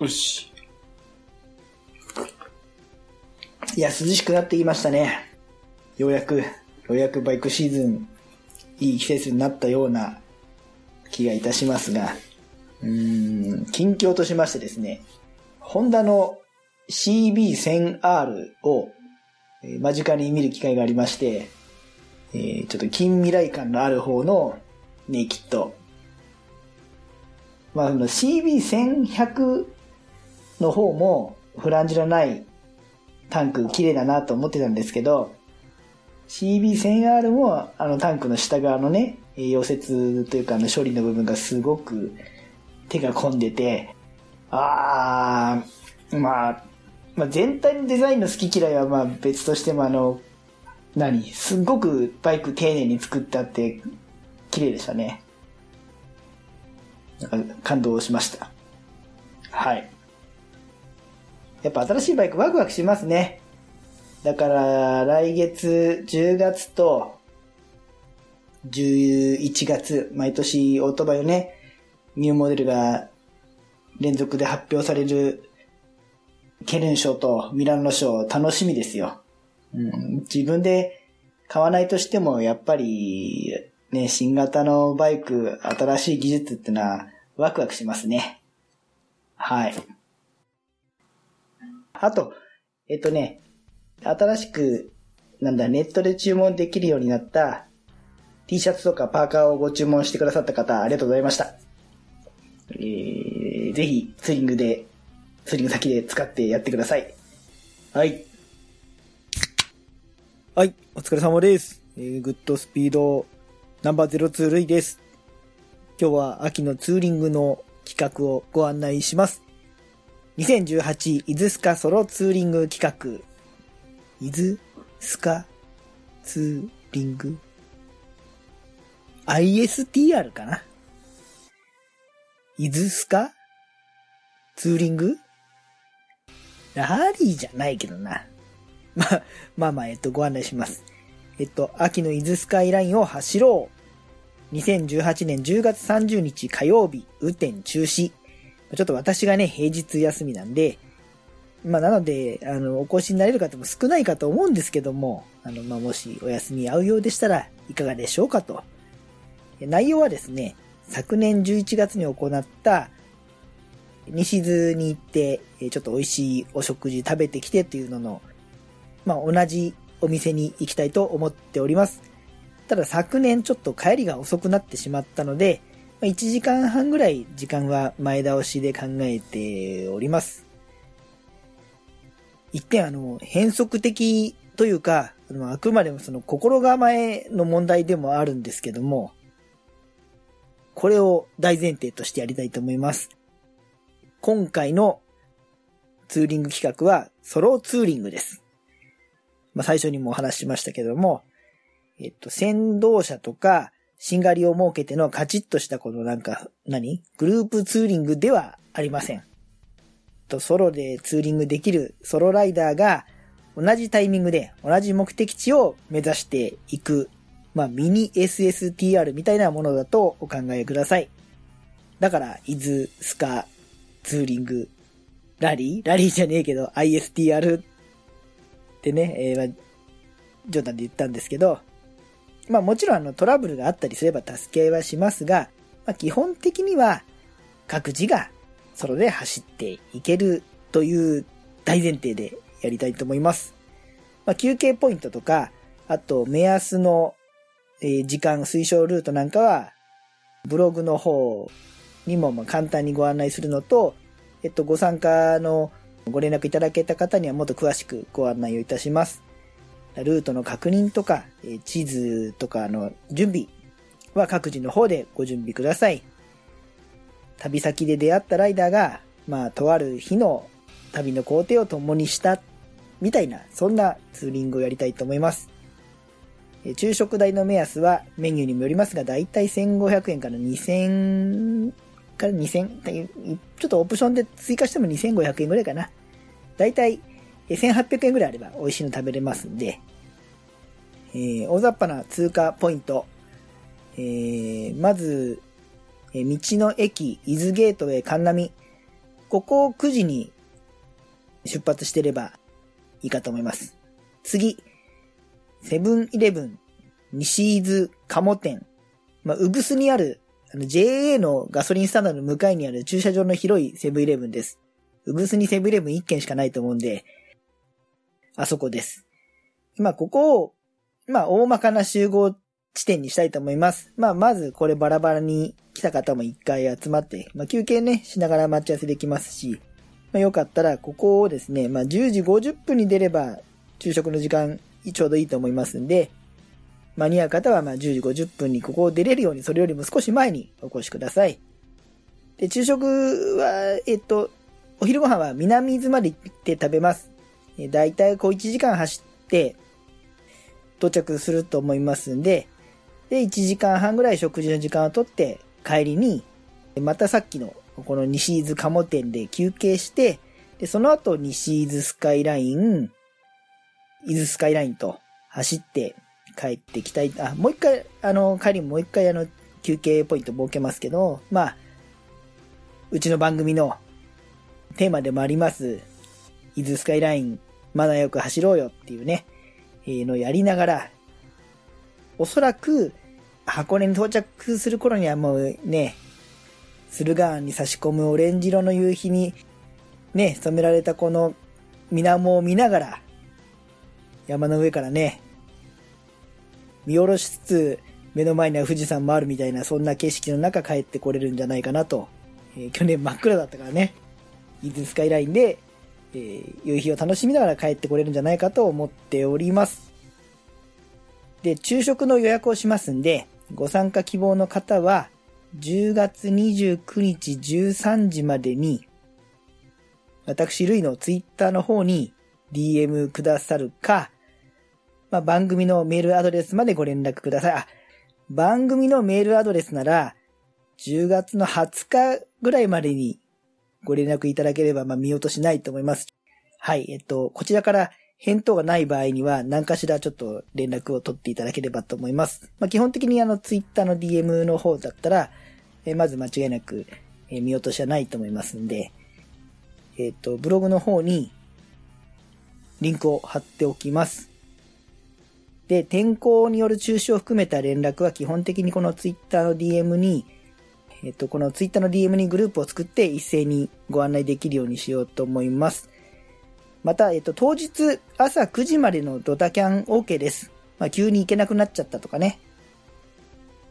よし。いや、涼しくなってきましたね。ようやく、ようやくバイクシーズン、いい季節になったような気がいたしますが、うーん、近況としましてですね、ホンダの CB1000R を間近に見る機会がありまして、えーちょっと近未来感のある方のネイキッド。まあ、の CB1100 の方もフランジのないタンク綺麗だなと思ってたんですけど、CB1000R もあのタンクの下側のね、溶接というかあの処理の部分がすごく手が込んでて、あー、まあ、まあ、全体のデザインの好き嫌いはまあ別としてもあの、何すっごくバイク丁寧に作ったって綺麗でしたね。なんか感動しました。はい。やっぱ新しいバイクワクワクしますね。だから来月10月と11月、毎年オートバイをね、ニューモデルが連続で発表されるケルン賞とミラノ賞楽しみですよ。うん、自分で買わないとしても、やっぱり、ね、新型のバイク、新しい技術ってのはワクワクしますね。はい。あと、えっとね、新しく、なんだ、ネットで注文できるようになった T シャツとかパーカーをご注文してくださった方、ありがとうございました。えー、ぜひ、ツーリングで、ツーリング先で使ってやってください。はい。はい、お疲れ様です。えー、グッドスピードナンバー02ルイです。今日は秋のツーリングの企画をご案内します。2018伊豆スカソロツーリング企画。伊豆スカツーリング ?ISTR かな伊豆スカツーリング？ラリーじゃないけどな。まあ、まあまあ、えっと、ご案内します。えっと、秋の伊豆スカイラインを走ろう。2018年10月30日火曜日、雨天中止。ちょっと私がね、平日休みなんで、まあ、なので、あの、お越しになれる方も少ないかと思うんですけども、あの、まあ、もしお休み合うようでしたらいかがでしょうかと。内容はですね、昨年11月に行った、西津に行って、ちょっと美味しいお食事食べてきてっていうのの、まあ、同じお店に行きたいと思っております。ただ昨年ちょっと帰りが遅くなってしまったので、1時間半ぐらい時間は前倒しで考えております。一点あの、変則的というか、あのあくまでもその心構えの問題でもあるんですけども、これを大前提としてやりたいと思います。今回のツーリング企画はソロツーリングです。まあ、最初にもお話ししましたけども、えっと、先導車とか、しんがりを設けてのカチッとしたこのなんか、何？グループツーリングではありません。と、ソロでツーリングできるソロライダーが、同じタイミングで同じ目的地を目指していく、まあ、ミニ SSTR みたいなものだとお考えください。だから、伊豆、スカ、ツーリング、ラリー？ラリーじゃねえけど、ISTR ってね、えーまあ、冗談で言ったんですけど、まあもちろんあのトラブルがあったりすれば助け合いはしますが、まあ基本的には各自がソロで走っていけるという大前提でやりたいと思います。まあ休憩ポイントとか、あと目安の、時間推奨ルートなんかは、ブログの方にもま簡単にご案内するのと、えっと、ご参加のご連絡いただけた方にはもっと詳しくご案内をいたします。ルートの確認とか、地図とかの準備は各自の方でご準備ください。旅先で出会ったライダーが、まあ、とある日の旅の工程を共にした、みたいな、そんなツーリングをやりたいと思います。昼食代の目安はメニューにもよりますが、だいたい1500円から2000から2000、ちょっとオプションで追加しても2500円ぐらいかな。だいたい1800円ぐらいあれば美味しいの食べれますんで、えー大雑把な通過ポイント。えーまず、えー道の駅、伊豆ゲートウェイ神波。ここを9時に出発してればいいかと思います。次、セブンイレブン、西伊豆鴨店。まあ、うぐすにある、あの、JA のガソリンスタンドの向かいにある駐車場の広いセブンイレブンです。うぐすにセブンイレブン1軒しかないと思うんで、あそこです。今、ここを、まあ、大まかな集合地点にしたいと思います。まあ、まずこれバラバラに来た方も一回集まって、まあ、休憩ね、しながら待ち合わせできますし、まあ、よかったら、ここをですね、まあ、10時50分に出れば、昼食の時間、ちょうどいいと思いますんで、間に合う方は、ま、10時50分にここを出れるように、それよりも少し前にお越しください。で、昼食は、えっと、お昼ご飯は南伊豆まで行って食べます。えだいたいこう1時間走って、到着すると思いますんで、で、1時間半ぐらい食事の時間をとって、帰りに、またさっきの、この西伊豆鴨店で休憩して、で、その後西伊豆スカイライン、伊豆スカイラインと走って帰ってきたい。あ、もう一回、あの、帰りももう一回あの、休憩ポイント設けますけど、まあ、うちの番組のテーマでもあります、伊豆スカイライン、まだよく走ろうよっていうね、えーのをやりながら、おそらく、箱根に到着する頃にはもうね、駿河湾に差し込むオレンジ色の夕日に、ね、染められたこの水面を見ながら、山の上からね、見下ろしつつ、目の前には富士山もあるみたいな、そんな景色の中帰ってこれるんじゃないかなと。えー去年真っ暗だったからね、伊豆スカイラインで、えー夕日を楽しみながら帰ってこれるんじゃないかと思っております。で、昼食の予約をしますんで、ご参加希望の方は、10月29日13時までに、私、ルイのツイッターの方に DM くださるか、まあ、番組のメールアドレスまでご連絡ください。あ、番組のメールアドレスなら、10月の20日ぐらいまでにご連絡いただければ、まあ、見落としないと思います。はい、えっと、こちらから返答がない場合には、何かしらちょっと連絡を取っていただければと思います。まあ、基本的にあの、ツイッターの DM の方だったら、えまず間違いなく、え見落としはないと思いますんで、えっ、と、ブログの方に、リンクを貼っておきます。で、天候による中止を含めた連絡は基本的にこのツイッターの DM に、えっ、と、このツイッターの DM にグループを作って一斉にご案内できるようにしようと思います。また、えっ、と、当日朝9時までのドタキャン OK です。まあ、急に行けなくなっちゃったとかね。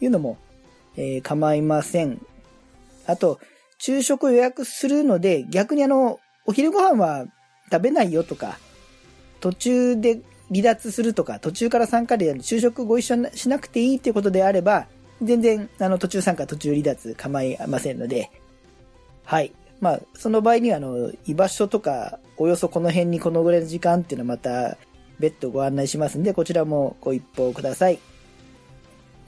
いうのも、えー構いません。あと、昼食予約するので、逆にあの、お昼ご飯は食べないよとか、途中で離脱するとか、途中から参加で昼食ご一緒しなくていいっていうことであれば、全然、あの、途中参加、途中離脱構いませんので、はい。まあ、その場合には、あの、居場所とか、およそこの辺にこのぐらいの時間っていうのはまた、別途ご案内しますんで、こちらもご一報ください。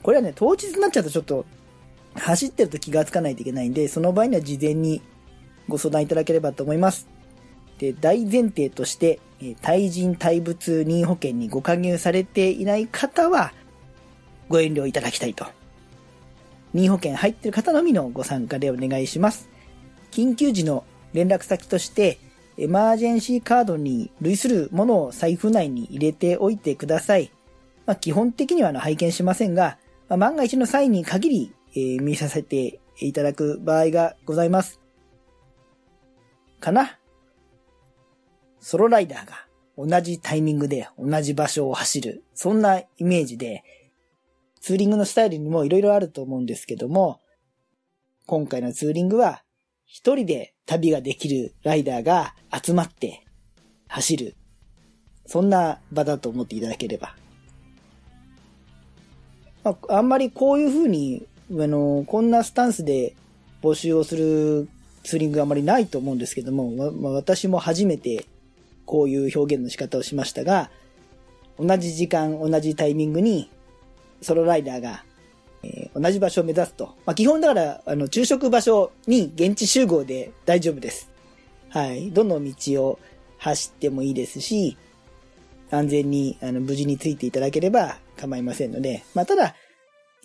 これはね、当日になっちゃうとちょっと、走ってると気がつかないといけないんで、その場合には事前にご相談いただければと思います。で、大前提として、え対人対物任意保険にご加入されていない方は、ご遠慮いただきたいと。任意保険入ってる方のみのご参加でお願いします。緊急時の連絡先として、エマージェンシーカードに類するものを財布内に入れておいてください。まあ、基本的にはあの拝見しませんが、まあ、万が一の際に限り、えー見させていただく場合がございます。かな？ソロライダーが同じタイミングで同じ場所を走る。そんなイメージで、ツーリングのスタイルにも色々あると思うんですけども、今回のツーリングは一人で旅ができるライダーが集まって走る。そんな場だと思っていただければ。まあ、あんまりこういう風に、あの、こんなスタンスで募集をするツーリングあまりないと思うんですけども、まあ私も初めてこういう表現の仕方をしましたが、同じ時間、同じタイミングに、ソロライダーが、えー同じ場所を目指すと。まあ、基本だから、あの、昼食場所に現地集合で大丈夫です。はい。どの道を走ってもいいですし、安全に、あの、無事についていただければ構いませんので、まあ、ただ、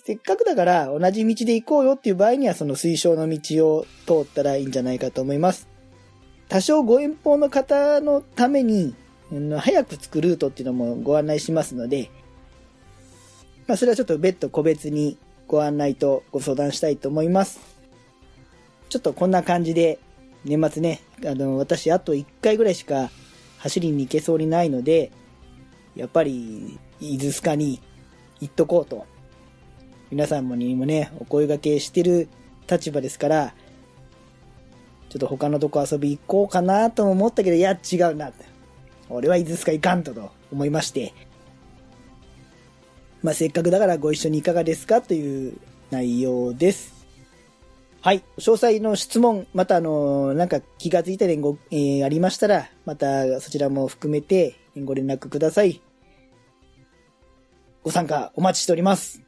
せっかくだから同じ道で行こうよっていう場合には、その推奨の道を通ったらいいんじゃないかと思います。多少ご遠方の方のために、早く着くルートっていうのもご案内しますので、まあ、それはちょっと別途個別にご案内とご相談したいと思います。ちょっとこんな感じで、年末ね、あの、私あと1回ぐらいしか走りに行けそうにないので、やっぱり、伊豆スカに行っとこうと。皆さんもにもね、お声掛けしてる立場ですから、ちょっと他のとこ遊び行こうかなと思ったけど、いや、違うな。俺は伊豆スカ行かんとと思いまして、まあ、せっかくだからご一緒にいかがですかという内容です。はい。詳細の質問、またあの、なんか気がついた点ご、えー、ありましたら、またそちらも含めてご連絡ください。ご参加お待ちしております。